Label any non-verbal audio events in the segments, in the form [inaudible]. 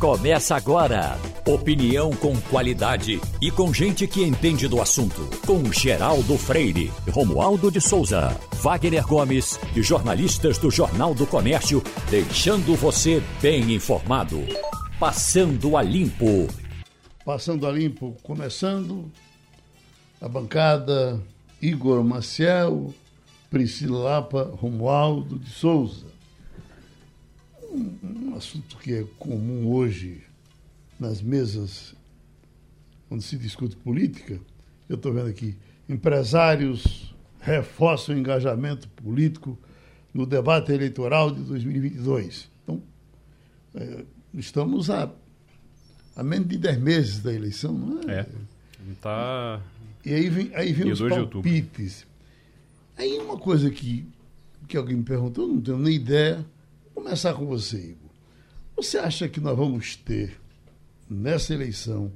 Começa agora. Opinião com qualidade e com gente que entende do assunto. Com Geraldo Freire, Romualdo de Souza, Wagner Gomes e jornalistas do Jornal do Comércio, deixando você bem informado. Passando a Limpo. Passando a Limpo, começando a bancada Igor Maciel, Priscila Lapa, Romualdo de Souza um, um assunto que é comum hoje nas mesas onde se discute política. Eu estou vendo aqui, empresários reforçam o engajamento político no debate eleitoral de 2022. Então, é, estamos a, a menos de 10 meses da eleição, não é? É. Tá... E aí vem, aí vem os palpites. Aí uma coisa que, que alguém me perguntou, eu não tenho nem ideia, começar com você, Igor. Você acha que nós vamos ter, nessa eleição,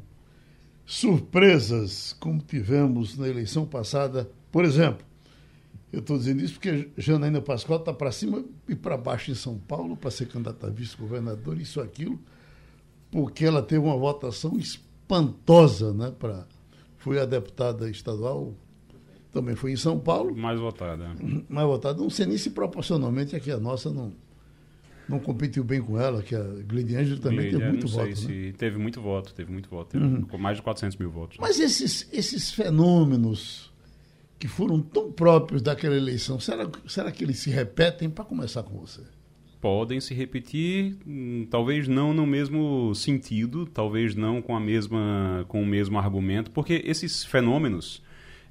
surpresas como tivemos na eleição passada? Por exemplo, eu estou dizendo isso porque Janaína Pascoal está para cima e para baixo em São Paulo para ser candidata a vice-governador, isso aquilo, porque ela teve uma votação espantosa, né? Pra, foi a deputada estadual, também foi em São Paulo. Mais votada. Mais votada. Não sei nem se proporcionalmente aqui a nossa não não competiu bem com ela, que a Gleide Ângelo também teve muito voto. Né? Se teve muito voto, teve muito voto, teve uhum. mais de 400 mil votos. Mas esses, esses fenômenos que foram tão próprios daquela eleição, será, será que eles se repetem? Para começar com você. Podem se repetir, hum, talvez não no mesmo sentido, talvez não com a mesma com o mesmo argumento, porque esses fenômenos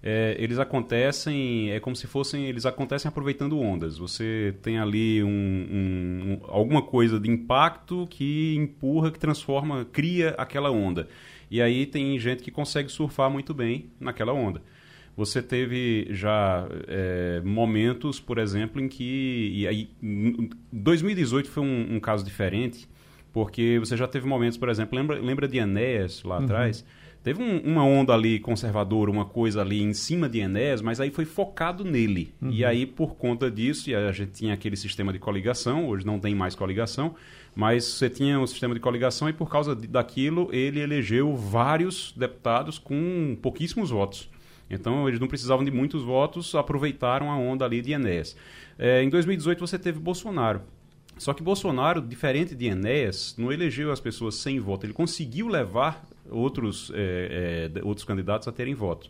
é, eles acontecem, é como se fossem, eles acontecem aproveitando ondas. Você tem ali um, um, alguma coisa de impacto que empurra, que transforma, cria aquela onda. E aí tem gente que consegue surfar muito bem naquela onda. Você teve já é, momentos, por exemplo, em que. E aí, 2018 foi um, um, caso diferente, porque você já teve momentos, por exemplo, lembra, lembra de Enéas lá uhum. atrás? Teve um, uma onda ali conservadora, uma coisa ali em cima de Enéas, mas aí foi focado nele. Uhum. E aí, por conta disso, e a gente tinha aquele sistema de coligação, hoje não tem mais coligação, mas você tinha um sistema de coligação e por causa daquilo ele elegeu vários deputados com pouquíssimos votos. Então eles não precisavam de muitos votos, aproveitaram a onda ali de Enéas. É, em 2018 você teve Bolsonaro. Só que Bolsonaro, diferente de Enéas, não elegeu as pessoas sem voto. Ele conseguiu levar outros, é, é, outros candidatos a terem votos.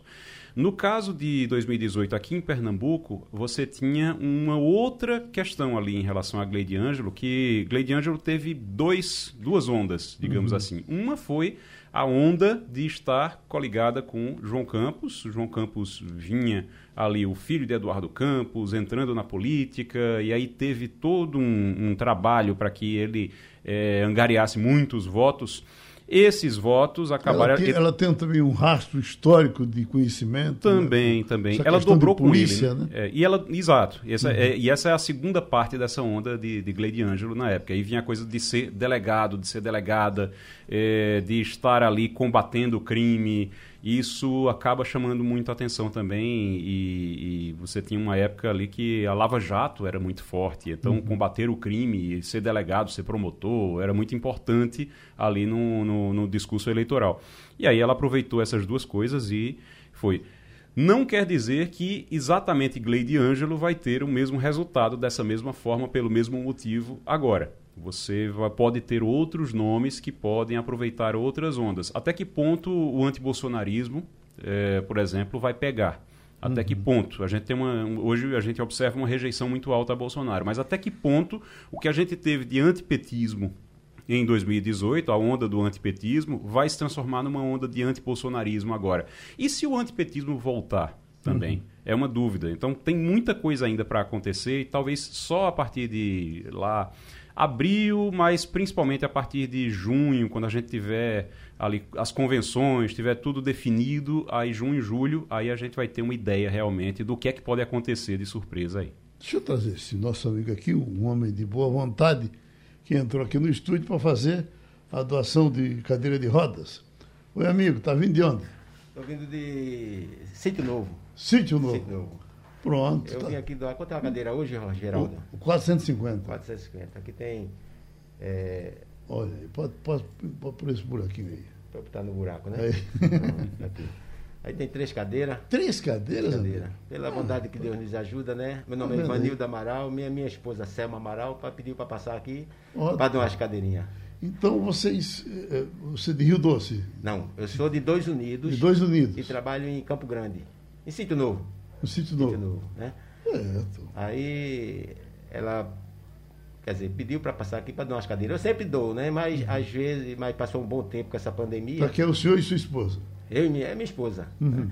No caso de 2018, aqui em Pernambuco, você tinha uma outra questão ali em relação a Gleide Ângelo, que Gleide Ângelo teve dois, duas ondas, digamos uhum. assim. Uma foi a onda de estar coligada com João Campos. João Campos vinha ali, o filho de Eduardo Campos, entrando na política, e aí teve todo um, um trabalho para que ele é, angariasse muitos votos. Esses votos acabaram. Ela tem, ela tem também um rastro histórico de conhecimento. Também, né? também. Ela dobrou polícia, com ele. Né? Né? É, e ela, exato. E essa, uhum. é, e essa é a segunda parte dessa onda de, de Gleide Ângelo na época. Aí vinha a coisa de ser delegado, de ser delegada, é, de estar ali combatendo o crime isso acaba chamando muito atenção também e, e, você tinha uma época ali que a Lava Jato era muito forte, então uhum. combater o crime, ser delegado, ser promotor, era muito importante ali no, no, no discurso eleitoral. E aí ela aproveitou essas duas coisas e foi. Não quer dizer que exatamente Gleide Ângelo vai ter o mesmo resultado dessa mesma forma, pelo mesmo motivo agora. Você vai, pode ter outros nomes que podem aproveitar outras ondas. Até que ponto o antibolsonarismo, é, por exemplo, vai pegar? Até uhum. que ponto? A gente tem uma, hoje a gente observa uma rejeição muito alta a Bolsonaro, mas até que ponto o que a gente teve de antipetismo em 2018, a onda do antipetismo, vai se transformar numa onda de antibolsonarismo agora? E se o antipetismo voltar também? Uhum. É uma dúvida. Então tem muita coisa ainda para acontecer e talvez só a partir de lá abril, mas principalmente a partir de junho, quando a gente tiver ali as convenções, tiver tudo definido, aí junho, julho, aí a gente vai ter uma ideia realmente do que é que pode acontecer de surpresa aí. Deixa eu trazer esse nosso amigo aqui, um homem de boa vontade, que entrou aqui no estúdio para fazer a doação de cadeira de rodas. Oi, amigo, tá vindo de onde? Estou vindo de Sítio Novo. Sítio Novo. Sítio Novo. Pronto. Eu tá. vim aqui Quanto é a cadeira hoje, Geraldo? O 450. 450. Aqui tem é, Olha, pode, pode, pode por esse buraquinho aí. Para botar no buraco, né? Aí. Aqui. Aí tem três cadeiras. Três cadeiras? Cadeira. André? Pela bondade que Deus nos ajuda, né? Meu nome é? Ivanildo Amaral, minha, minha esposa Selma Amaral pediu para passar aqui para dar umas cadeirinhas. Então vocês. eh, Você é de Rio Doce, Não, eu sou de Dois Unidos de Dois Unidos, e trabalho em Campo Grande, em Sítio Novo. No Sítio Novo. Novo, né? Certo. Aí ela, quer dizer, pediu para passar aqui para dar umas cadeiras. Eu sempre dou, né? Mas Uhum. às vezes, mas passou um bom tempo com essa pandemia. Para que é o senhor e sua esposa. Eu e minha, é minha esposa. Uhum.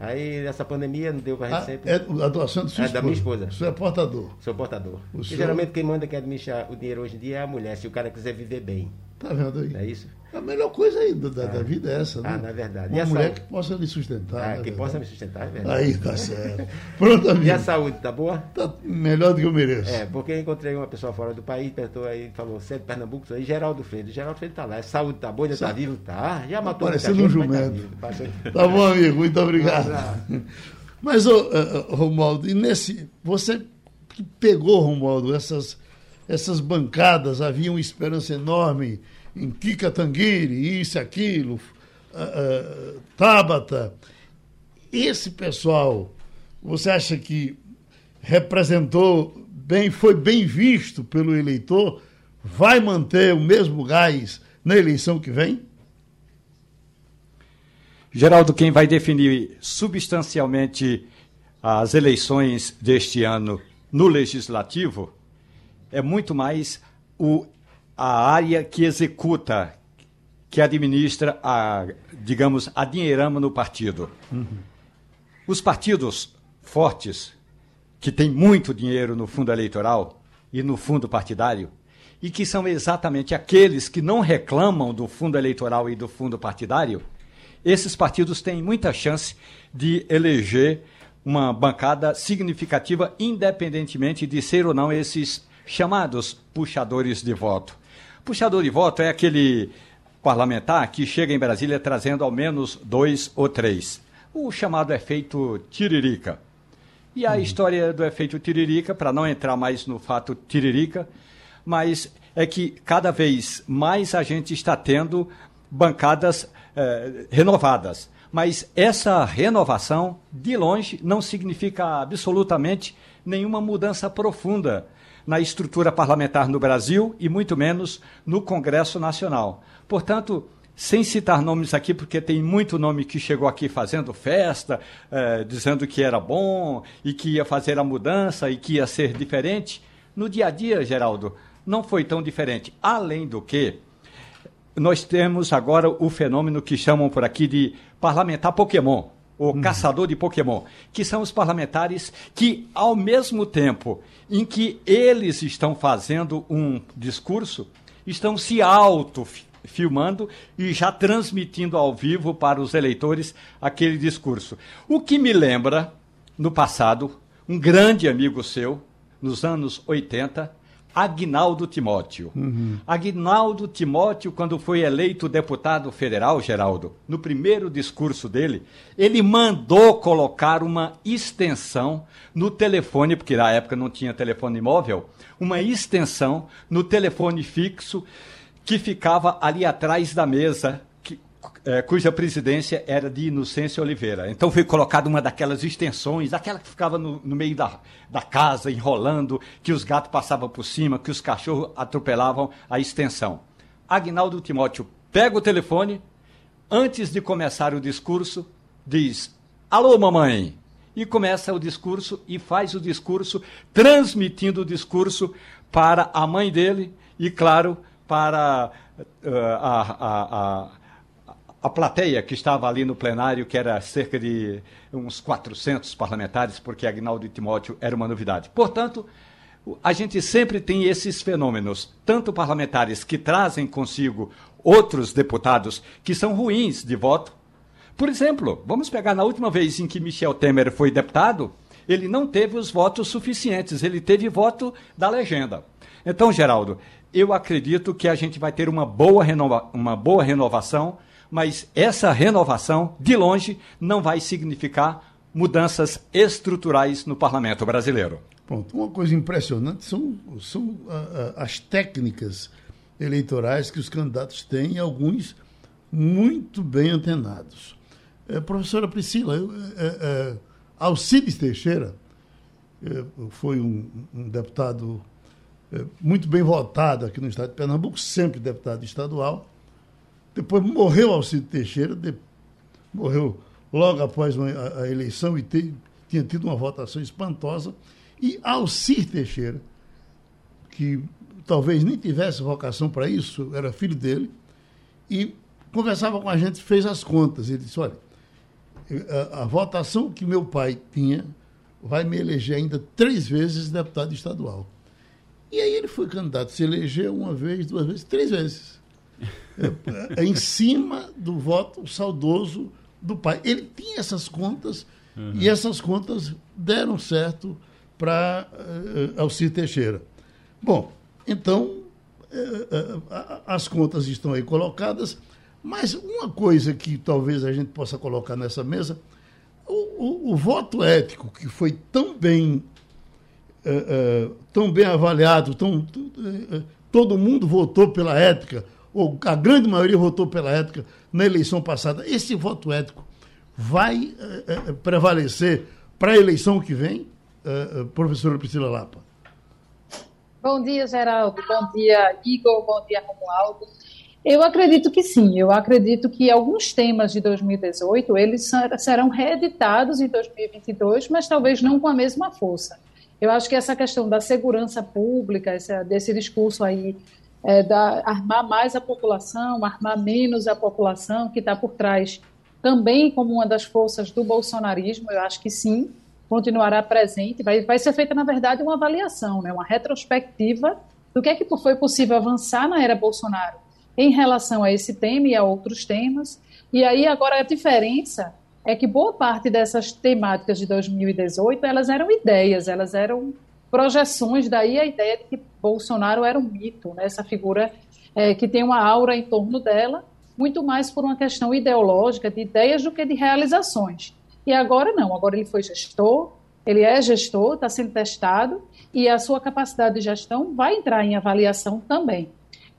Aí essa pandemia não deu para a gente Ah, sempre. é a doação da sua É da minha esposa. O senhor é portador. Sou portador. O senhor- geralmente quem manda quem administra o dinheiro hoje em dia é a mulher, se o cara quiser viver bem. Tá vendo aí? É isso? A melhor coisa aí da, da- da vida é essa, né? Ah, na verdade. E Uma a mulher saúde? que possa lhe sustentar. Ah, né, que verdade? possa me sustentar, é verdade. Aí, tá certo. Pronto, amigo. [laughs] E a saúde, tá boa? Tá melhor do que eu mereço. É, porque eu encontrei uma pessoa fora do país, perguntou aí, falou, você é de Pernambuco? Aí, Geraldo Freire. Geraldo Freire tá lá. Saúde tá boa, ainda tá vivo? Tá. Já matou parecendo muita um tá jumento. Passa- Tá bom, amigo. Muito obrigado. [laughs] Mas, ô, eh, Romualdo, e nesse. Você que pegou, Romualdo, essas, essas bancadas, havia uma esperança enorme em Kika Tanguiri, isso, aquilo, ah, ah, Tabata. Esse pessoal, você acha que representou bem, foi bem visto pelo eleitor? Vai manter o mesmo gás na eleição que vem? Geraldo, quem vai definir substancialmente as eleições deste ano no legislativo é muito mais o, a área que executa, que administra a, digamos, a dinheirama no partido. Os partidos fortes, que têm muito dinheiro no fundo eleitoral e no fundo partidário, e que são exatamente aqueles que não reclamam do fundo eleitoral e do fundo partidário, esses partidos têm muita chance de eleger uma bancada significativa, independentemente de ser ou não esses chamados puxadores de voto. Puxador de voto é aquele parlamentar que chega em Brasília trazendo ao menos dois ou três. O chamado efeito tiririca. E a história do efeito tiririca, para não entrar mais no fato tiririca, mas é que cada vez mais a gente está tendo bancadas eh, renovadas. Mas essa renovação, de longe, não significa absolutamente nenhuma mudança profunda na estrutura parlamentar no Brasil e muito menos no Congresso Nacional. Portanto, sem citar nomes aqui, porque tem muito nome que chegou aqui fazendo festa, eh, dizendo que era bom e que ia fazer a mudança e que ia ser diferente. No dia a dia, Geraldo, não foi tão diferente. Além do que, nós temos agora o fenômeno que chamam por aqui de parlamentar Pokémon, ou caçador de Pokémon, que são os parlamentares que, ao mesmo tempo em que eles estão fazendo um discurso, estão se auto-filmando e já transmitindo ao vivo para os eleitores aquele discurso. O que me lembra, no passado, um grande amigo seu, nos anos 80, Agnaldo Timóteo. Agnaldo Timóteo, quando foi eleito deputado federal, Geraldo, no primeiro discurso dele, ele mandou colocar uma extensão no telefone, porque na época não tinha telefone móvel, uma extensão no telefone fixo que ficava ali atrás da mesa, eh, cuja presidência era de Inocêncio Oliveira. Então foi colocada uma daquelas extensões, aquela que ficava no, no meio da, da casa, enrolando, que os gatos passavam por cima, que os cachorros atropelavam a extensão. Agnaldo Timóteo pega o telefone, antes de começar o discurso, diz: Alô, mamãe! E começa o discurso e faz o discurso, transmitindo o discurso para a mãe dele e, claro, para uh, a, a, a, a plateia que estava ali no plenário, que era cerca de uns 400 parlamentares, porque Agnaldo Timóteo era uma novidade. Portanto, a gente sempre tem esses fenômenos, tanto parlamentares que trazem consigo outros deputados que são ruins de voto. Por exemplo, vamos pegar na última vez em que Michel Temer foi deputado, ele não teve os votos suficientes, ele teve voto da legenda. Então, Geraldo, eu acredito que a gente vai ter uma boa, renova uma boa renovação, mas essa renovação, de longe, não vai significar mudanças estruturais no parlamento brasileiro. Pronto, uma coisa impressionante são, são ah, ah, as técnicas eleitorais que os candidatos têm, alguns muito bem antenados. É, professora Priscila, é, é, Alcides Teixeira foi um, um deputado muito bem votado aqui no estado de Pernambuco, sempre deputado estadual. Depois morreu Alcides Teixeira, de, morreu logo após uma, a, a, eleição e te, tinha tido uma votação espantosa. E Alcir Teixeira, que talvez nem tivesse vocação para isso, era filho dele, e conversava com a gente, fez as contas. Ele disse: olha, a, a votação que meu pai tinha vai me eleger ainda três vezes deputado estadual. E aí ele foi candidato, se elegeu uma vez, duas vezes, três vezes. É, é, em cima do voto saudoso do pai. Ele tinha essas contas uhum. e essas contas deram certo para uh, Alcir Teixeira. Bom, então uh, uh, as contas estão aí colocadas. Mas uma coisa que talvez a gente possa colocar nessa mesa, o, o, o voto ético que foi tão bem, uh, tão bem avaliado, tão, todo mundo votou pela ética, ou a grande maioria votou pela ética na eleição passada. Esse voto ético vai prevalecer para a eleição que vem, professora Priscila Lapa? Bom dia, Geraldo. Bom dia, Igor. Bom dia, Romualdo. Eu acredito que sim. Eu acredito que alguns temas de 2018 eles serão reeditados em 2022, mas talvez não com a mesma força. Eu acho que essa questão da segurança pública, esse, desse discurso aí é, da armar mais a população, armar menos a população, que está por trás também como uma das forças do bolsonarismo, eu acho que sim, continuará presente. Vai, vai ser feita, na verdade, uma avaliação, né, uma retrospectiva do que é que foi possível avançar na era Bolsonaro em relação a esse tema e a outros temas. E aí agora a diferença é que boa parte dessas temáticas de 2018 elas eram ideias, elas eram projeções, daí a ideia de que Bolsonaro era um mito, né? essa figura é, que tem uma aura em torno dela, muito mais por uma questão ideológica, de ideias do que de realizações. E agora não, agora ele foi gestor, ele é gestor, está sendo testado, e a sua capacidade de gestão vai entrar em avaliação também.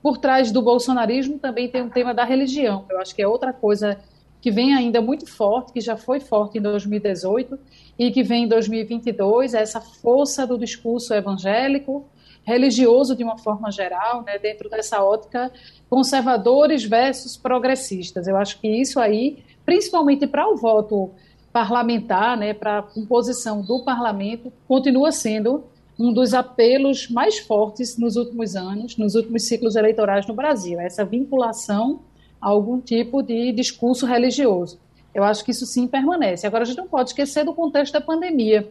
Por trás do bolsonarismo também tem um tema da religião. Eu acho que é outra coisa que vem ainda muito forte, que já foi forte em 2018 e que vem em 2022, é essa força do discurso evangélico, religioso de uma forma geral, né, dentro dessa ótica conservadores versus progressistas. Eu acho que isso aí, principalmente para o voto parlamentar, né, para a composição do parlamento, continua sendo um dos apelos mais fortes nos últimos anos, nos últimos ciclos eleitorais no Brasil, essa vinculação a algum tipo de discurso religioso. Eu acho que isso sim permanece. Agora, a gente não pode esquecer do contexto da pandemia.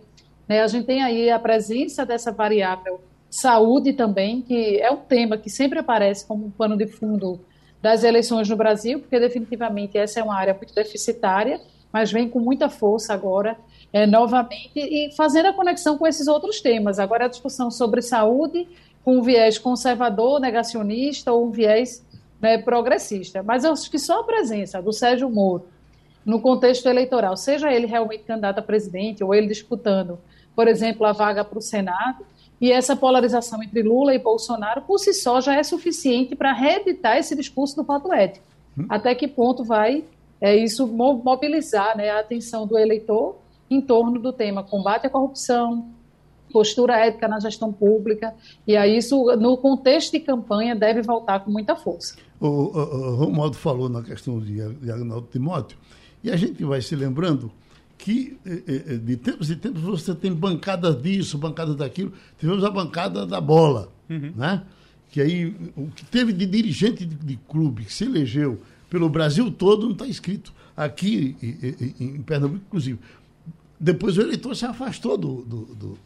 Né? A gente tem aí a presença dessa variável saúde também, que é um tema que sempre aparece como um pano de fundo das eleições no Brasil, porque definitivamente essa é uma área muito deficitária, mas vem com muita força agora é, novamente e fazendo a conexão com esses outros temas. Agora a discussão sobre saúde com um viés conservador, negacionista ou um viés né, progressista. Mas eu acho que só a presença do Sérgio Moro no contexto eleitoral, seja ele realmente candidato a presidente ou ele disputando, por exemplo, a vaga para o Senado, e essa polarização entre Lula e Bolsonaro, por si só, já é suficiente para reeditar esse discurso do voto ético. Hum. Até que ponto vai é, isso mobilizar né, a atenção do eleitor em torno do tema combate à corrupção, postura ética na gestão pública, e aí isso, no contexto de campanha, deve voltar com muita força. O, o, o Romualdo falou na questão de, de Agnaldo Timóteo, e a gente vai se lembrando que eh, eh, de tempos em tempos você tem bancadas disso, bancadas daquilo. Tivemos a bancada da bola, uhum. né? que aí o que teve de dirigente de, de clube que se elegeu pelo Brasil todo não está escrito aqui em, em Pernambuco, inclusive. Depois o eleitor se afastou do, do, do,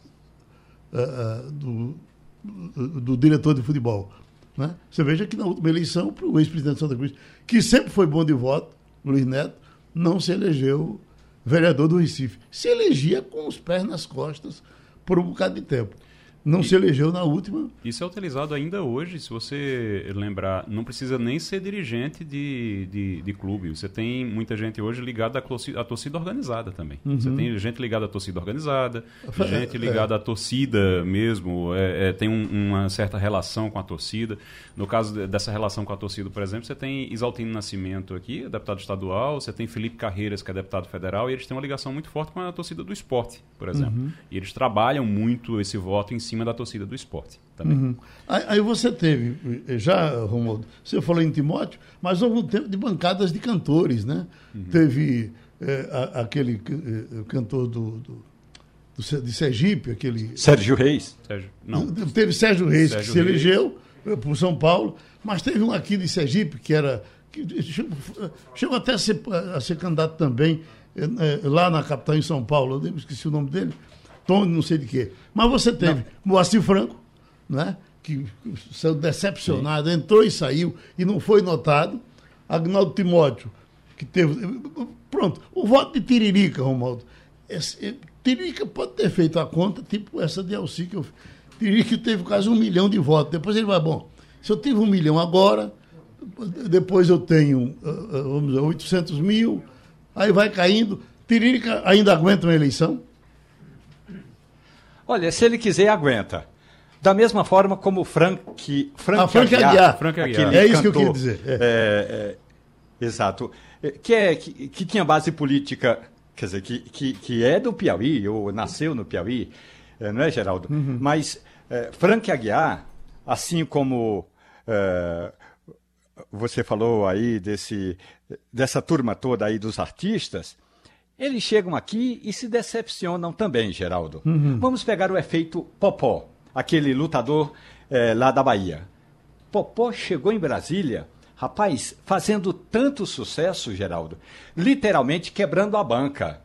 uh, do, do diretor de futebol. Né? Você veja que na última eleição, para o ex-presidente Santa Cruz, que sempre foi bom de voto, Luiz Neto, não se elegeu vereador do Recife. Se elegia com os pés nas costas por um bocado de tempo. Não e, se elegeu na última. Isso é utilizado ainda hoje, se você lembrar. Não precisa nem ser dirigente de, de, de clube. Você tem muita gente hoje ligada à torcida, à torcida organizada também. Uhum. Você tem gente ligada à torcida organizada, [laughs] gente ligada é. à torcida mesmo, é, é, tem um, uma certa relação com a torcida. No caso dessa relação com a torcida, por exemplo, você tem Isaltino Nascimento aqui, deputado estadual, você tem Felipe Carreiras, que é deputado federal, e eles têm uma ligação muito forte com a torcida do esporte, por exemplo. Uhum. E eles trabalham muito esse voto em cima cima da torcida do esporte também. Uhum. Aí, aí, você teve, já, Romualdo, você falou em Timóteo, mas houve um tempo de bancadas de cantores, né? Uhum. Teve é, a, aquele é, cantor do, do, do, de Sergipe, aquele... Sérgio Reis. Sérgio, não. Teve Sérgio Reis, Sérgio que se Reis. elegeu eh, por São Paulo, mas teve um aqui de Sergipe, que era... Que chegou, chegou até a ser, a ser candidato também é, lá na capital, em São Paulo, eu esqueci o nome dele, Tony, não sei de quê. Mas você teve não. Moacir Franco, né? que saiu decepcionado, Sim. entrou e saiu e não foi notado. Agnaldo Timóteo, que teve. Pronto, o voto de Tiririca, Romualdo. Esse, Tiririca pode ter feito a conta, tipo essa de Alci que eu Tiririca teve quase um milhão de votos. Depois ele vai, bom, se eu tive um milhão agora, depois eu tenho, ah, ah, vamos dizer, 800 mil, aí vai caindo. Tiririca ainda aguenta uma eleição? Olha, se ele quiser, aguenta. Da mesma forma como o Frank, Frank, ah, Frank Aguiar. Aguiar. Frank Aguiar. É isso que eu queria dizer. É. É, é, exato. É, que, é, que, que, tinha base política, quer dizer, que, que, que é do Piauí, ou nasceu no Piauí, é, não é, Geraldo? Uhum. Mas é, Frank Aguiar, assim como você falou aí desse, dessa turma toda aí dos artistas, eles chegam aqui e se decepcionam também, Geraldo. Uhum. Vamos pegar o efeito Popó, aquele lutador é, lá da Bahia. Popó chegou em Brasília, rapaz, fazendo tanto sucesso, Geraldo, literalmente quebrando a banca.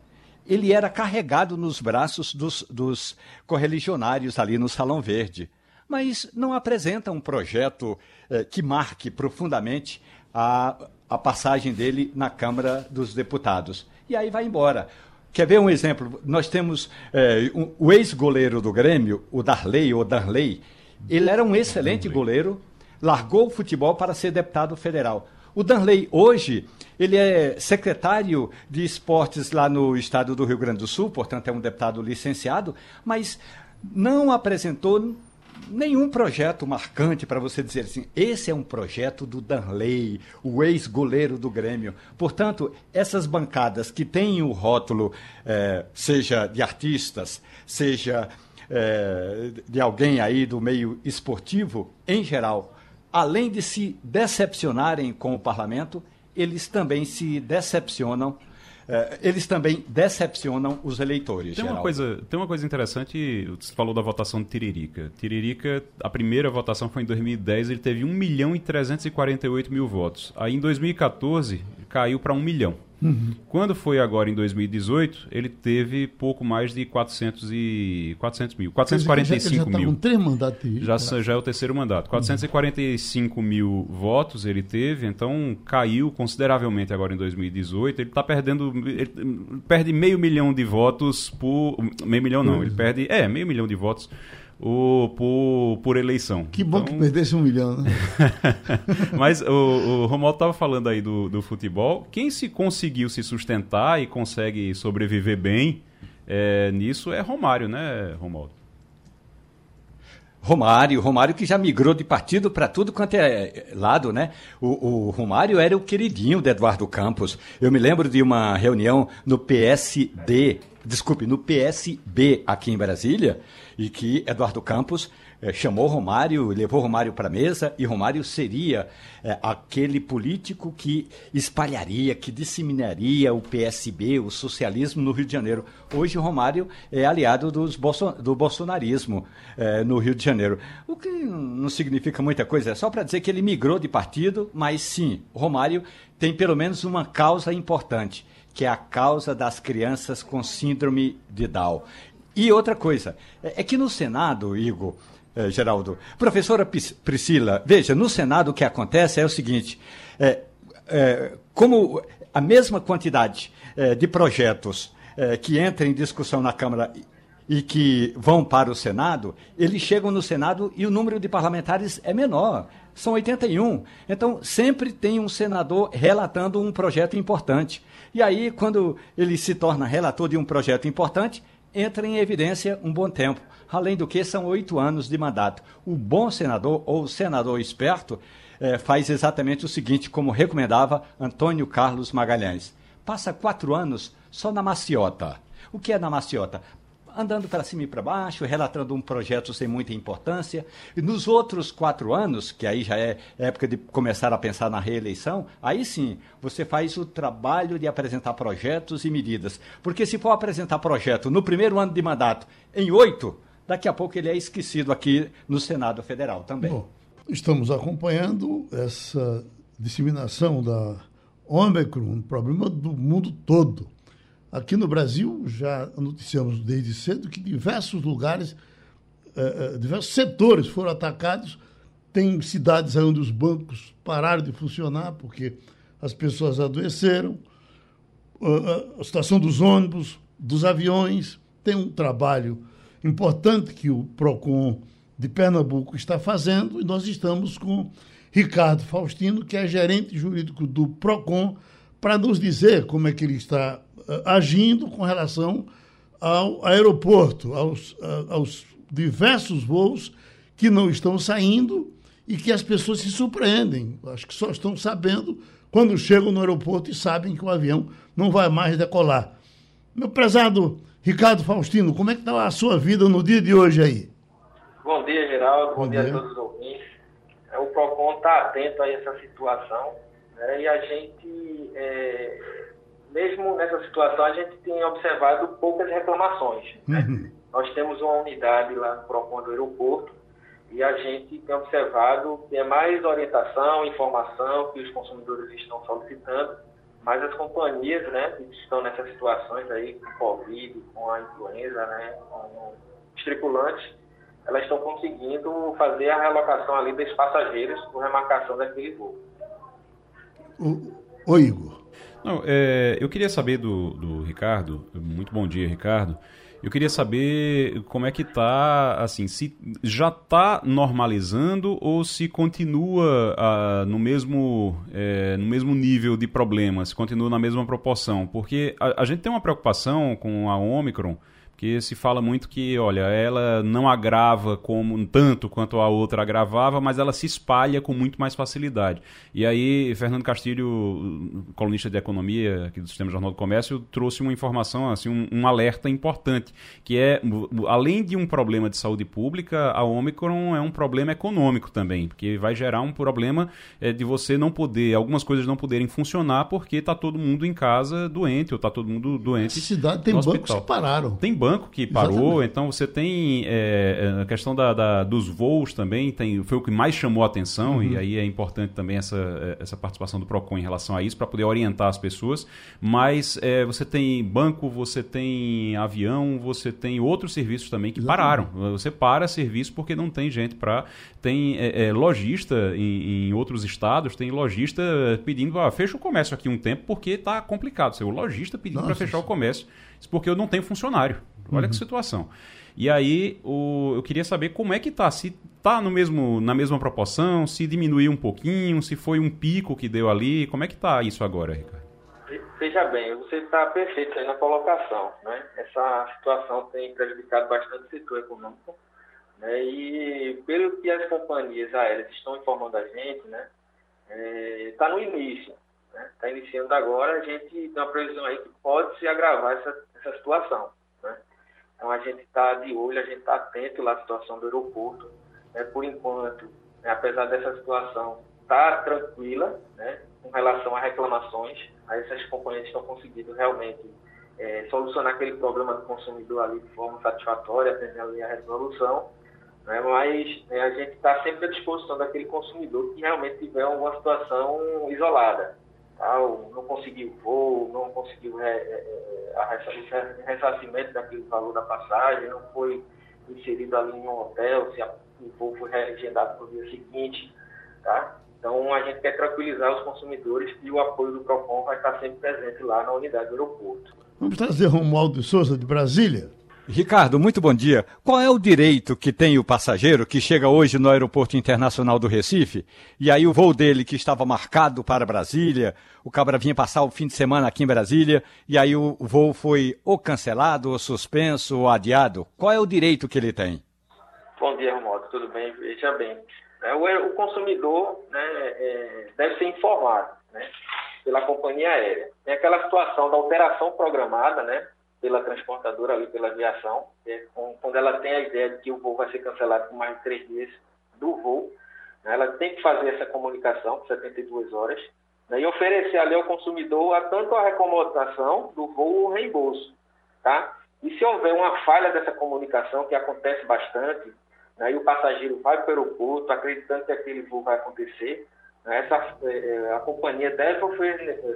Ele era carregado nos braços dos, dos correligionários ali no Salão Verde, mas não apresenta um projeto é, que marque profundamente a, a passagem dele na Câmara dos Deputados e aí vai embora. Quer ver um exemplo? Nós temos é, um, o ex-goleiro do Grêmio, o Darley, ou Darley. Ele era um excelente goleiro, largou o futebol para ser deputado federal. O Darley, hoje, ele é secretário de esportes lá no estado do Rio Grande do Sul, portanto, é um deputado licenciado, mas não apresentou nenhum projeto marcante para você dizer assim, esse é um projeto do Danley, o ex-goleiro do Grêmio. Portanto, essas bancadas que têm o rótulo, é, seja de artistas, seja é, de alguém aí do meio esportivo, em geral, além de se decepcionarem com o parlamento, eles também se decepcionam eles também decepcionam os eleitores. Tem uma, coisa, tem uma coisa interessante, você falou da votação de Tiririca. Tiririca, a primeira votação foi em 2010, ele teve 1 milhão e 348 mil votos. Aí em 2014 caiu para 1 milhão. Uhum. Quando foi agora em 2018, ele teve pouco mais de 400, e, 400 mil. 445 já, já tá mil. Com três mandatos já, já é o terceiro mandato. 445 uhum. mil votos ele teve, então caiu consideravelmente agora em 2018. Ele está perdendo. Ele perde meio milhão de votos por. Meio milhão não, ele perde. É, meio milhão de votos o, por, por eleição. Que bom então... que perdesse um milhão, né? [laughs] Mas o, o Romualdo estava falando aí do, do futebol. Quem se conseguiu se sustentar e consegue sobreviver bem é, nisso é Romário, né, Romualdo? Romário, Romário que já migrou de partido para tudo quanto é lado, né? O, o, Romário era o queridinho de Eduardo Campos. Eu me lembro de uma reunião no PSD, desculpe, no PSB aqui em Brasília, e que Eduardo Campos eh, chamou Romário, levou Romário para a mesa, e Romário seria eh, aquele político que espalharia, que disseminaria o PSB, o socialismo no Rio de Janeiro. Hoje Romário é aliado dos bolso, do bolsonarismo eh, no Rio de Janeiro. O que não significa muita coisa, é só para dizer que ele migrou de partido, mas sim, Romário tem pelo menos uma causa importante que é a causa das crianças com síndrome de Down. E outra coisa, é, é que no Senado, Igor, eh, Geraldo, professora Priscila, veja, no Senado o que acontece é o seguinte: é, é, como a mesma quantidade é, de projetos é, que entram em discussão na Câmara e que vão para o Senado, eles chegam no Senado e o número de parlamentares é menor. São 81. Então, sempre tem um senador relatando um projeto importante. E aí, quando ele se torna relator de um projeto importante, entra em evidência um bom tempo. Além do que, são oito anos de mandato. O bom senador, ou senador esperto, eh, faz exatamente o seguinte, como recomendava Antônio Carlos Magalhães. Passa quatro anos só na maciota. O que é na maciota? Andando para cima e para baixo, relatando um projeto sem muita importância. E nos outros quatro anos, que aí já é época de começar a pensar na reeleição, aí sim você faz o trabalho de apresentar projetos e medidas. Porque se for apresentar projeto no primeiro ano de mandato em oito, daqui a pouco ele é esquecido aqui no Senado Federal também. Bom, estamos acompanhando essa disseminação da Ômicron, um problema do mundo todo. Aqui no Brasil, já noticiamos desde cedo que diversos lugares, eh, eh, diversos setores foram atacados. Tem cidades onde os bancos pararam de funcionar porque as pessoas adoeceram. A situação dos ônibus, dos aviões. Tem um trabalho importante que o PROCON de Pernambuco está fazendo e nós estamos com Ricardo Faustino, que é gerente jurídico do PROCON, para nos dizer como é que ele está agindo com relação ao aeroporto, aos, uh, aos diversos voos que não estão saindo e que as pessoas se surpreendem. Acho que só estão sabendo quando chegam no aeroporto e sabem que o avião não vai mais decolar. Meu prezado Ricardo Faustino, como é que está a sua vida no dia de hoje aí? Bom dia, Geraldo. Bom, Bom dia. dia. a todos os ouvintes. É, o PROCON está atento a essa situação né? e a gente é, mesmo nessa situação, a gente tem observado poucas reclamações. Né? Uhum. Nós temos uma unidade lá no PROCON do aeroporto e a gente tem observado que é mais orientação, informação que os consumidores estão solicitando, mas as companhias né, que estão nessas situações aí, com Covid, com a influenza, né, com os tripulantes, elas estão conseguindo fazer a realocação ali dos passageiros por remarcação daquele voo. O, o Igor, não, é, eu queria saber do, do Ricardo, muito bom dia, Ricardo. Eu queria saber como é que tá, assim, se já está normalizando ou se continua ah, no, mesmo, é, no mesmo nível de problema, se continua na mesma proporção. Porque a, a gente tem uma preocupação com a Omicron, que se fala muito que, olha, ela não agrava como tanto quanto a outra agravava, mas ela se espalha com muito mais facilidade. E aí, Fernando Castilho, colunista de economia aqui do Sistema Jornal do Comércio, trouxe uma informação, assim, um, um alerta importante, que é, além de um problema de saúde pública, a Omicron é um problema econômico também, porque vai gerar um problema é, de você não poder, algumas coisas não poderem funcionar porque está todo mundo em casa doente, ou está todo mundo doente. Cidade tem bancos que pararam. Tem bancos banco que parou, Exatamente. então você tem é, é, a questão da, da, dos voos também, tem, foi o que mais chamou a atenção, uhum. e aí é importante também essa, é, essa participação do PROCON em relação a isso, para poder orientar as pessoas. Mas é, você tem banco, você tem avião, você tem outros serviços também que Exatamente. pararam. Você para serviço porque não tem gente para. Tem é, é, lojista em, em, outros estados, tem lojista pedindo, ah, fecha o comércio aqui um tempo porque está complicado. O lojista pedindo para fechar o comércio porque eu não tenho funcionário. Olha uhum. que situação. E aí o, eu queria saber como é que tá, se tá no mesmo, na mesma proporção, se diminuiu um pouquinho, se foi um pico que deu ali, como é que tá isso agora, Ricardo? Veja bem, você está perfeito aí na colocação. Né? Essa situação tem prejudicado bastante o setor econômico. Né? E pelo que as companhias aéreas estão informando a gente, né? está é, no início. Está né? Tá iniciando agora, a gente tem uma previsão aí que pode se agravar essa, essa situação. Então a gente está de olho, a gente está atento lá à situação do aeroporto. Né? Por enquanto, né, apesar dessa situação, está tranquila né, com relação a reclamações. Aí essas companhias estão conseguindo realmente é, solucionar aquele problema do consumidor ali de forma satisfatória, atendendo ali a resolução. Né, mas né, a gente está sempre à disposição daquele consumidor que realmente tiver alguma situação isolada tal, não conseguiu voo, não conseguiu é, é, é ressarcimento daquele valor da passagem, não foi inserido ali em um hotel, se a, o voo foi reagendado para o dia seguinte, tá? Então, a gente quer tranquilizar os consumidores e o apoio do PROCON vai estar sempre presente lá na unidade do aeroporto. Vamos trazer Romualdo Souza, de Brasília. Ricardo, muito bom dia. Qual é o direito que tem o passageiro que chega hoje no Aeroporto Internacional do Recife e aí o voo dele que estava marcado para Brasília, o cabra vinha passar o fim de semana aqui em Brasília e aí o voo foi ou cancelado, ou suspenso, ou adiado? Qual é o direito que ele tem? Bom dia, Romualdo. Tudo bem? Veja bem. É, o, consumidor né, é, deve ser informado né, pela companhia aérea. Tem aquela situação da alteração programada, né? Pela transportadora ali, pela aviação, é, quando ela tem a ideia de que o voo vai ser cancelado por mais de três dias do voo, né, ela tem que fazer essa comunicação, 72 horas, né, e oferecer ali ao consumidor a, tanto a recomodação do voo ou o reembolso. Tá? E se houver uma falha dessa comunicação, que acontece bastante, né, e o passageiro vai para o aeroporto acreditando que aquele voo vai acontecer, essa, é, a companhia deve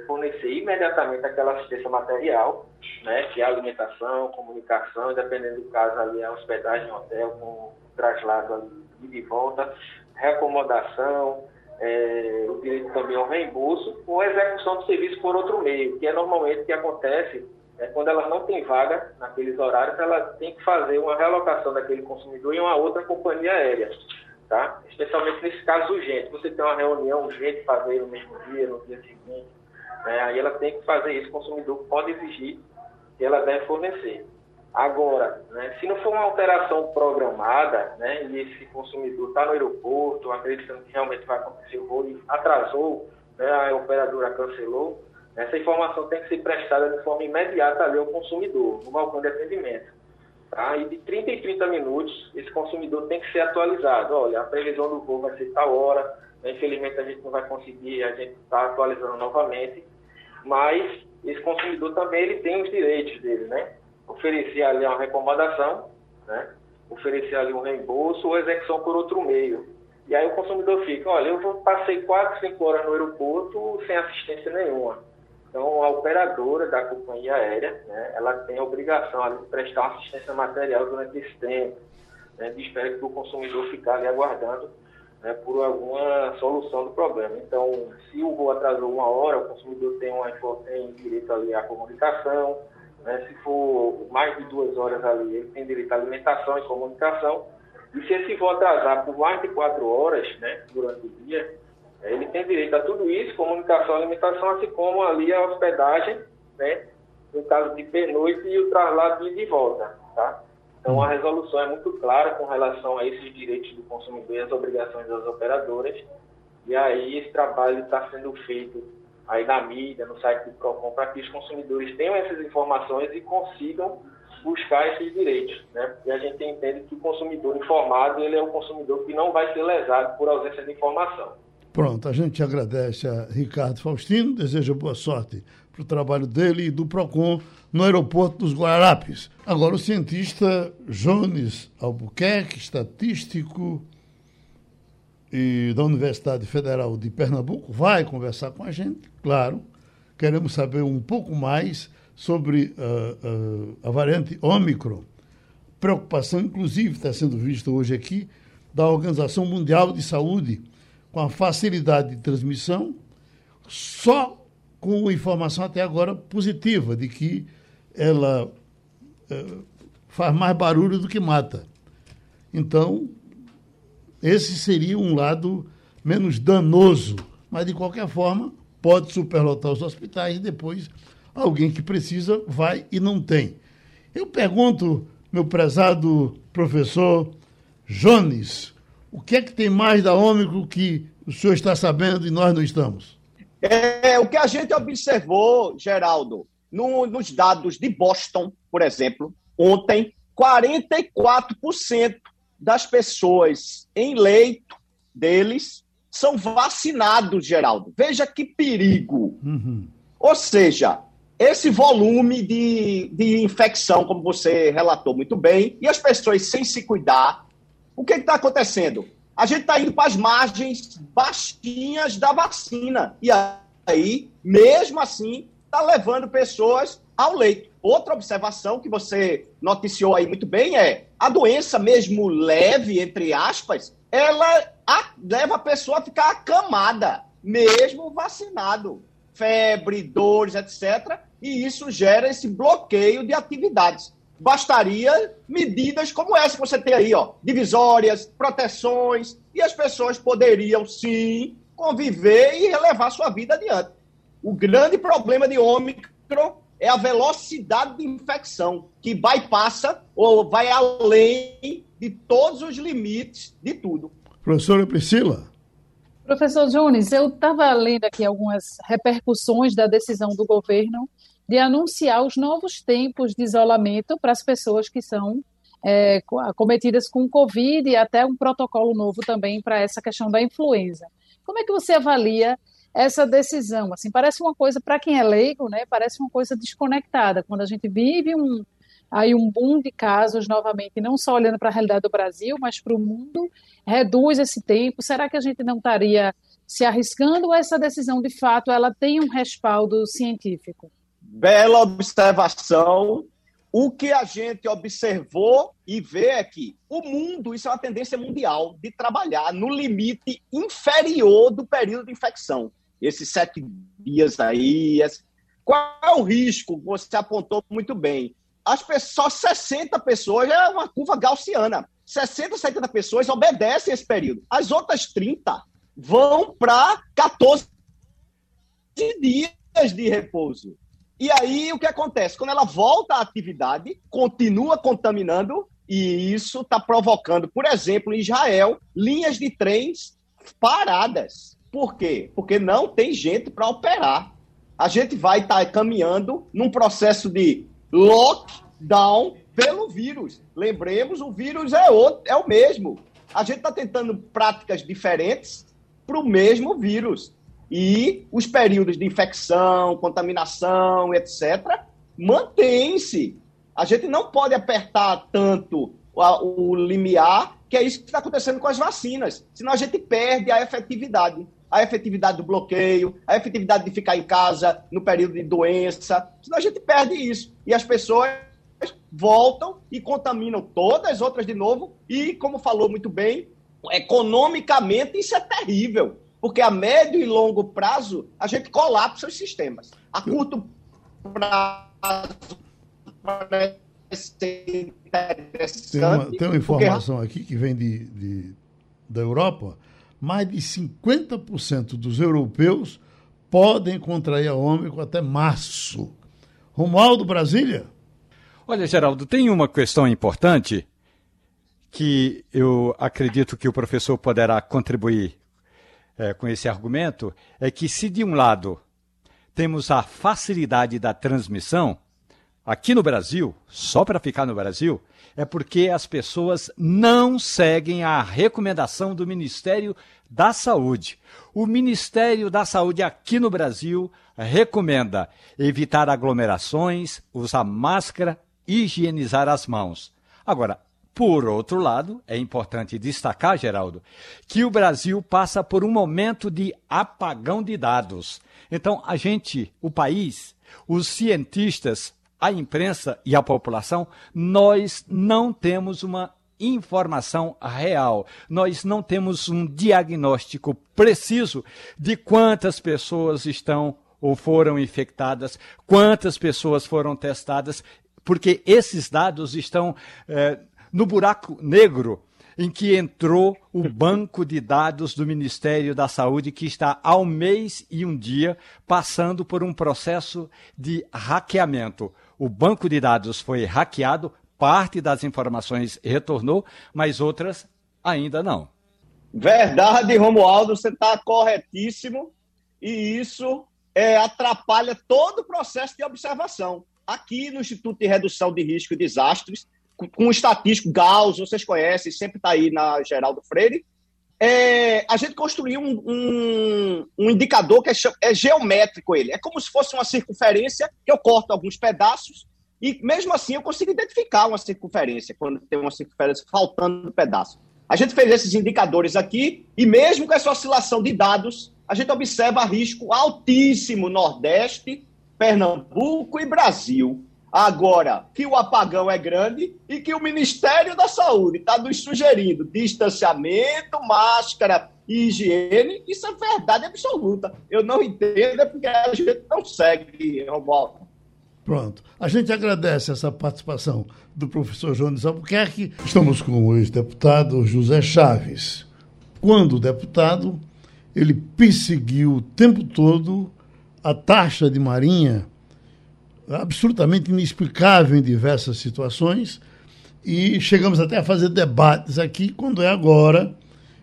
fornecer imediatamente aquela assistência material, né, que é alimentação, comunicação, dependendo do caso ali, a hospedagem em hotel, com traslado ali de volta, reacomodação, é, o direito também ao reembolso, ou execução do serviço por outro meio, que é normalmente o que acontece é, quando ela não tem vaga naqueles horários, ela tem que fazer uma realocação daquele consumidor em uma outra companhia aérea tá? Especialmente nesse caso urgente. Você tem uma reunião urgente fazer no mesmo dia, no dia seguinte, né? aí ela tem que fazer isso, o consumidor pode exigir que ela deve fornecer. Agora, né, se não for uma alteração programada, né, e esse consumidor está no aeroporto, acreditando que realmente vai acontecer o voo e atrasou, né, a operadora cancelou, essa informação tem que ser prestada de forma imediata ali ao consumidor, no balcão de atendimento. Tá? E de 30 em 30 minutos, esse consumidor tem que ser atualizado. Olha, a previsão do voo vai ser tal hora, né? infelizmente a gente não vai conseguir, a gente está atualizando novamente, mas esse consumidor também ele tem os direitos dele, né? Oferecer ali uma recomendação, né? oferecer ali um reembolso ou execução por outro meio. E aí o consumidor fica, olha, eu passei 4, 5 horas no aeroporto sem assistência nenhuma então, a operadora da companhia aérea, né, ela tem a obrigação de prestar assistência material durante esse tempo, né, de espera que o consumidor ficar ali aguardando né, por alguma solução do problema. Então, se o voo atrasou uma hora, o consumidor tem, uma, tem direito ali à comunicação, né, se for mais de duas horas ali, ele tem direito à alimentação e comunicação, e se esse voo atrasar por mais de quatro horas né, durante o dia, ele tem direito a tudo isso, comunicação, alimentação, assim como ali a hospedagem, né? No caso de pernoite e o traslado de volta, tá? Então a resolução é muito clara com relação a esses direitos do consumidor e as obrigações das operadoras. E aí esse trabalho está sendo feito aí na mídia, no site do Procon, para que os consumidores tenham essas informações e consigam buscar esses direitos, né? E a gente entende que o consumidor informado ele é um consumidor que não vai ser lesado por ausência de informação. Pronto, a gente agradece a Ricardo Faustino, deseja boa sorte para o trabalho dele e do PROCON no aeroporto dos Guararapes. Agora, o cientista Jones Albuquerque, estatístico e da Universidade Federal de Pernambuco, vai conversar com a gente, claro. Queremos saber um pouco mais sobre uh, uh, a variante Ômicron. Preocupação, inclusive, está sendo vista hoje aqui, da Organização Mundial de Saúde com a facilidade de transmissão, só com informação até agora positiva de que ela é, faz mais barulho do que mata. Então, esse seria um lado menos danoso, mas de qualquer forma pode superlotar os hospitais e depois alguém que precisa vai e não tem. Eu pergunto, meu prezado professor Jones, o que é que tem mais da Ômicron que o senhor está sabendo e nós não estamos? É, o que a gente observou, Geraldo, no, nos dados de Boston, por exemplo, ontem, 44% das pessoas em leito deles são vacinados, Geraldo. Veja que perigo. Uhum. Ou seja, esse volume de, de infecção, como você relatou muito bem, e as pessoas sem se cuidar, o que está acontecendo? A gente está indo para as margens baixinhas da vacina. E aí, mesmo assim, está levando pessoas ao leito. Outra observação que você noticiou aí muito bem é a doença mesmo leve, entre aspas, ela a, leva a pessoa a ficar acamada, mesmo vacinado. Febre, dores, etc. E isso gera esse bloqueio de atividades. Bastaria medidas como essa que você tem aí, ó, divisórias, proteções, e as pessoas poderiam sim conviver e levar sua vida adiante. O grande problema de Ômicron é a velocidade de infecção, que bypassa ou vai além de todos os limites de tudo. Professora Priscila. Professor Jones, eu estava lendo aqui algumas repercussões da decisão do governo de anunciar os novos tempos de isolamento para as pessoas que são é, cometidas com Covid e até um protocolo novo também para essa questão da influenza. Como é que você avalia essa decisão? Assim, parece uma coisa, para quem é leigo, né, parece uma coisa desconectada. Quando a gente vive um, aí um boom de casos novamente, não só olhando para a realidade do Brasil, mas para o mundo, reduz esse tempo. Será que a gente não estaria se arriscando ou essa decisão, de fato, ela tem um respaldo científico? Bela observação. O que a gente observou e vê é que o mundo, isso é uma tendência mundial, de trabalhar no limite inferior do período de infecção. Esses sete dias aí. Qual é o risco? Você apontou muito bem. As pessoas, só 60 pessoas é uma curva gaussiana. 60, 70 pessoas obedecem esse período. As outras 30 vão para 14 dias de repouso. E aí o que acontece? Quando ela volta à atividade, continua contaminando, e isso está provocando, por exemplo, em Israel, linhas de trens paradas. Por quê? Porque não tem gente para operar. A gente vai estar tá caminhando num processo de lockdown pelo vírus. Lembremos, o vírus é, outro, é o mesmo. A gente está tentando práticas diferentes para o mesmo vírus e os períodos de infecção, contaminação, etc., mantêm-se. A gente não pode apertar tanto o limiar, que é isso que está acontecendo com as vacinas. Senão a gente perde a efetividade. A efetividade do bloqueio, a efetividade de ficar em casa no período de doença. Senão a gente perde isso. E as pessoas voltam e contaminam todas as outras de novo. E, como falou muito bem, economicamente isso é terrível porque a médio e longo prazo a gente colapsa os sistemas. A curto prazo parece interessante. Tem uma, tem uma informação porque... aqui que vem de, de, da Europa: mais de 50% dos europeus podem contrair a Ômicron até março. Romualdo, Brasília? Olha, Geraldo, tem uma questão importante que eu acredito que o professor poderá contribuir é, com esse argumento é que, se de um lado temos a facilidade da transmissão, aqui no Brasil, só para ficar no Brasil, é porque as pessoas não seguem a recomendação do Ministério da Saúde. O Ministério da Saúde aqui no Brasil recomenda evitar aglomerações, usar máscara, higienizar as mãos. Agora, por outro lado, é importante destacar, Geraldo, que o Brasil passa por um momento de apagão de dados. Então, a gente, o país, os cientistas, a imprensa e a população, nós não temos uma informação real. Nós não temos um diagnóstico preciso de quantas pessoas estão ou foram infectadas, quantas pessoas foram testadas, porque esses dados estão. Eh, no buraco negro em que entrou o banco de dados do Ministério da Saúde, que está ao mês e um dia passando por um processo de hackeamento. O banco de dados foi hackeado, parte das informações retornou, mas outras ainda não. Verdade, Romualdo, você está corretíssimo e isso é, atrapalha todo o processo de observação. Aqui no Instituto de Redução de Risco e Desastres, com o estatístico Gauss, vocês conhecem, sempre está aí na Geraldo Freire. É, a gente construiu um, um, um indicador que é, é, geométrico ele. É como se fosse uma circunferência que eu corto alguns pedaços e mesmo assim eu consigo identificar uma circunferência quando tem uma circunferência faltando um pedaço. A gente fez esses indicadores aqui e mesmo com essa oscilação de dados, a gente observa risco altíssimo Nordeste, Pernambuco e Brasil. Agora, que o apagão é grande e que o Ministério da Saúde está nos sugerindo distanciamento, máscara e higiene, isso é verdade absoluta. Eu não entendo é porque a gente não segue, Romualdo. Pronto. A gente agradece essa participação do professor Jones Albuquerque. Estamos com o ex-deputado José Chaves. Quando deputado, ele perseguiu o tempo todo a taxa de marinha, absolutamente inexplicável em diversas situações, e chegamos até a fazer debates aqui, quando é agora,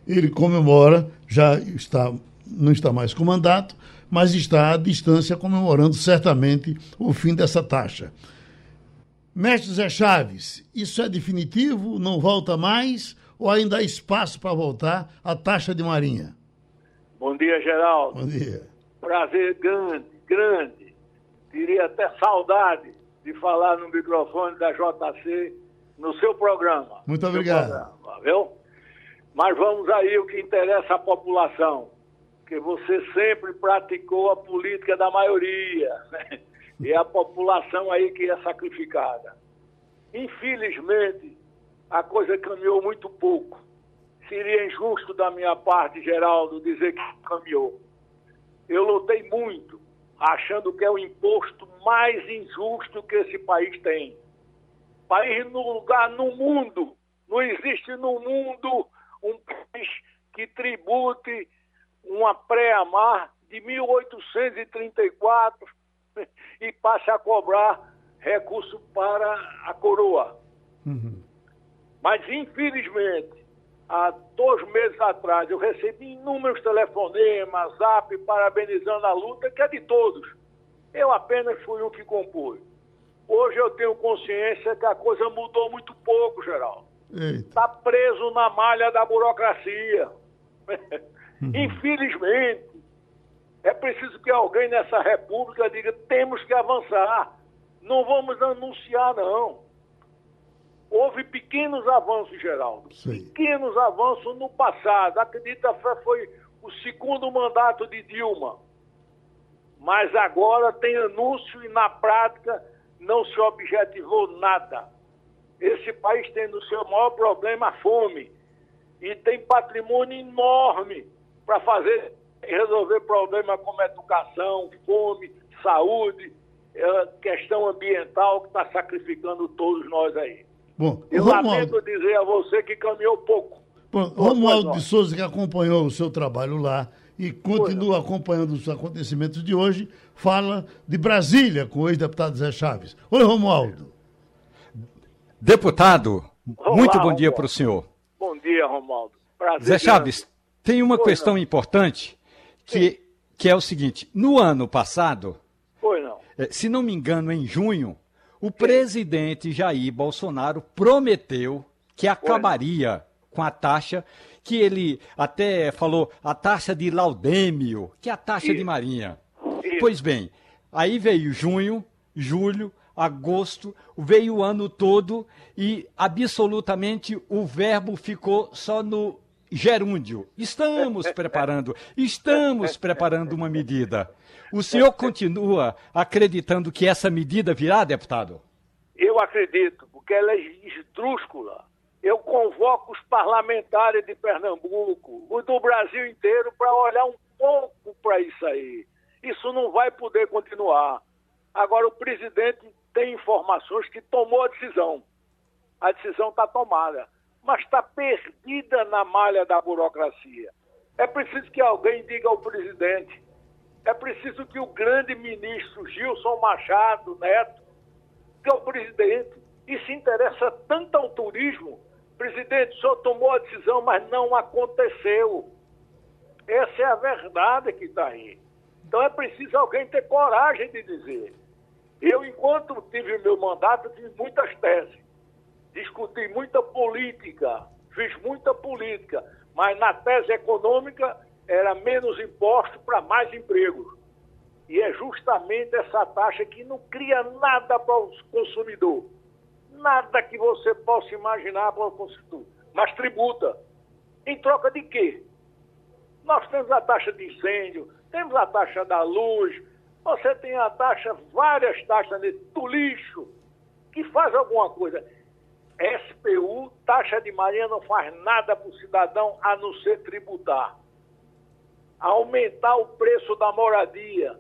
ele comemora, já está, não está mais com mandato, mas está à distância comemorando certamente o fim dessa taxa. Mestre Zé Chaves, isso é definitivo? Não volta mais? Ou ainda há espaço para voltar à taxa de marinha? Bom dia, Geraldo. Bom dia. Prazer grande, grande. Diria até saudade de falar no microfone da JC no seu programa. Muito obrigado. Programa, viu? Mas vamos aí o que interessa à população porque você sempre praticou a política da maioria, né? e é a população aí que é sacrificada. Infelizmente, a coisa caminhou muito pouco. Seria injusto da minha parte, Geraldo, dizer que caminhou. Eu lutei muito, achando que é o imposto mais injusto que esse país tem. País no lugar no mundo, não existe no mundo um país que tribute uma pré-amar de 1834 e [laughs] passa a cobrar recurso para a coroa. Uhum. Mas, infelizmente, há dois meses atrás, eu recebi inúmeros telefonemas, zap, parabenizando a luta, que é de todos. Eu apenas fui um que compus. Hoje eu tenho consciência que a coisa mudou muito pouco, geral. Está preso na malha da burocracia. Uhum. [laughs] Infelizmente, é preciso que alguém nessa república diga: temos que avançar. Não vamos anunciar, não. Houve pequenos avanços, Geraldo. Sim. Pequenos avanços no passado. Acredita, foi o segundo mandato de Dilma. Mas agora tem anúncio e na prática não se objetivou nada. Esse país tem no seu maior problema a fome. E tem patrimônio enorme para fazer resolver problemas como educação, fome, saúde, é, questão ambiental que está sacrificando todos nós aí. Bom, Eu Romualdo... lamento dizer a você que caminhou pouco. Bom, Romualdo de Souza, que acompanhou o seu trabalho lá e continua acompanhando os acontecimentos de hoje, fala de Brasília com o ex-deputado Zé Chaves. Oi, Romualdo. Deputado, Olá, muito bom dia para o senhor. Bom dia, Romualdo. Prazer Zé Chaves, tem uma pois questão não. importante que, que é o seguinte: no ano passado, pois não. Eh, se não me engano, em junho, o presidente Jair Bolsonaro prometeu que acabaria com a taxa que ele até falou, a taxa de laudêmio, que é a taxa Isso. de marinha. Isso. Pois bem, aí veio junho, julho, agosto, veio o ano todo e absolutamente o verbo ficou só no gerúndio. Estamos [laughs] preparando, estamos preparando uma medida. O senhor continua acreditando que essa medida virá, deputado? Eu acredito, porque ela é esdrúxula. Eu convoco os parlamentares de Pernambuco, os do Brasil inteiro, para olhar um pouco para isso aí. Isso não vai poder continuar. Agora, o presidente tem informações que tomou a decisão. A decisão está tomada mas está perdida na malha da burocracia. É preciso que alguém diga ao presidente, é preciso que o grande ministro Gilson Machado Neto, que é o presidente, e se interessa tanto ao turismo, presidente, senhor tomou a decisão, mas não aconteceu. Essa é a verdade que está aí. Então é preciso alguém ter coragem de dizer. Eu, enquanto tive meu mandato, tive muitas teses discuti muita política, fiz muita política, mas na tese econômica era menos imposto para mais empregos. E é justamente essa taxa que não cria nada para o consumidor. Nada que você possa imaginar para o consumidor. Mas tributa. Em troca de quê? Nós temos a taxa de incêndio, temos a taxa da luz, você tem a taxa, várias taxas do lixo, que faz alguma coisa. SPU, taxa de marinha não faz nada para o cidadão a não ser tributar. Aumentar o preço da moradia.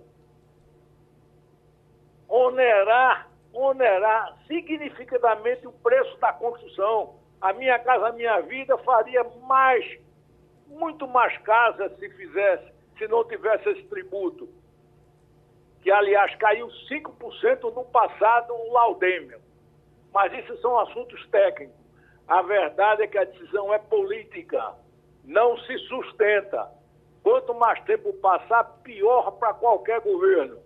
onerar, onerar significativamente o preço da construção. A minha casa, a minha vida faria mais, muito mais casa se fizesse, se não tivesse esse tributo. Que, aliás, caiu 5% no passado, o laudêmio. Mas isso são assuntos técnicos. A verdade é que a decisão é política, não se sustenta. Quanto mais tempo passar, pior para qualquer governo.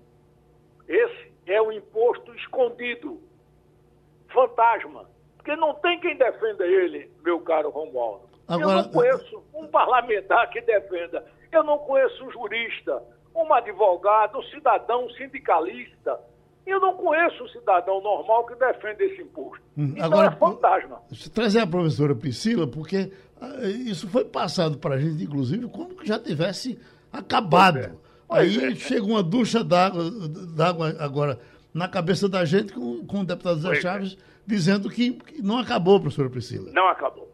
Esse é o imposto escondido, fantasma, porque não tem quem defenda ele, meu caro Romualdo. Agora... Eu não conheço um parlamentar que defenda, eu não conheço um jurista, um advogado, um cidadão, um sindicalista. Eu não conheço um cidadão normal que defenda esse imposto. Hum, então Agora, é fantasma. Trazer a professora Priscila, porque isso foi passado para a gente, inclusive, como que já tivesse acabado. Aí é. chega uma ducha d'água agora na cabeça da gente com, com o deputado Zé é. Chaves é. dizendo que, que, não acabou, professora Priscila. Não acabou.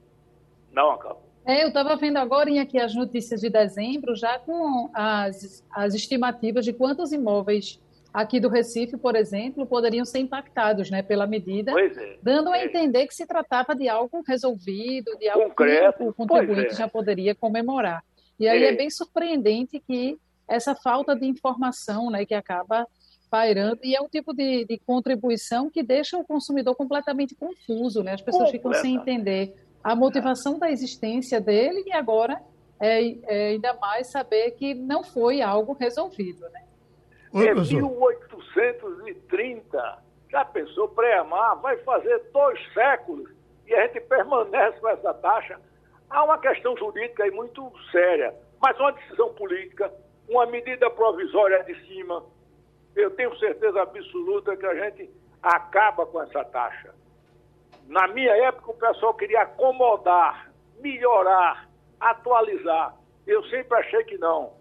Não acabou. É, eu estava vendo agora aqui as notícias de dezembro, já com as, as estimativas de quantos imóveis aqui do Recife, por exemplo, poderiam ser impactados né, pela medida, é, dando a é. entender que se tratava de algo resolvido, de algo Concreto, que o contribuinte é. já poderia comemorar. E aí é. é bem surpreendente que essa falta de informação né, que acaba pairando, e é um tipo de, de contribuição que deixa o consumidor completamente confuso, né? as pessoas ficam sem entender a motivação da existência dele e agora é, é, ainda mais saber que não foi algo resolvido. Né? Oi, é 1830, já pensou, pré-amar, vai fazer dois séculos e a gente permanece com essa taxa. Há uma questão jurídica aí muito séria, mas uma decisão política uma medida provisória de cima, eu tenho certeza absoluta que a gente acaba com essa taxa. Na minha época, o pessoal queria acomodar, melhorar, atualizar. Eu sempre achei que não.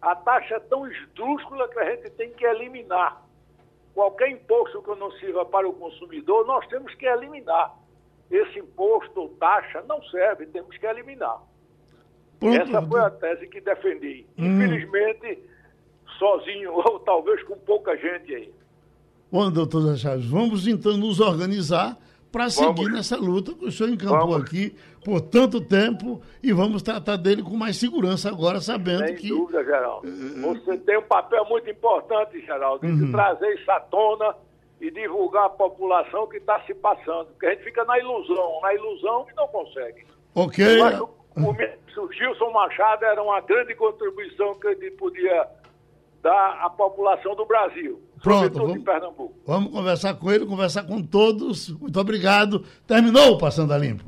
A taxa é tão esdrúxula que a gente tem que eliminar. Qualquer imposto que não sirva para o consumidor, nós temos que eliminar. Esse imposto ou taxa não serve, temos que eliminar. Essa foi a tese que defendi. Hum. Infelizmente, sozinho, [laughs] ou talvez com pouca gente aí. Bom, doutor Zé Chaves, vamos então nos organizar para seguir nessa luta que o senhor encampou vamos. aqui por tanto tempo e vamos tratar dele com mais segurança agora, sabendo Sem que... Sem dúvida, Geraldo. Uh... Você tem um papel muito importante, Geraldo, uhum. de trazer isso à tona e divulgar a população o que está se passando, porque a gente fica na ilusão, na ilusão que não consegue. Ok. Eu acho o ministro Gilson Machado era uma grande contribuição que ele podia dar à população do Brasil, Pronto, sobretudo vamos. Vamos conversar com ele, conversar com todos. Muito obrigado. Terminou o Passando a Limpo.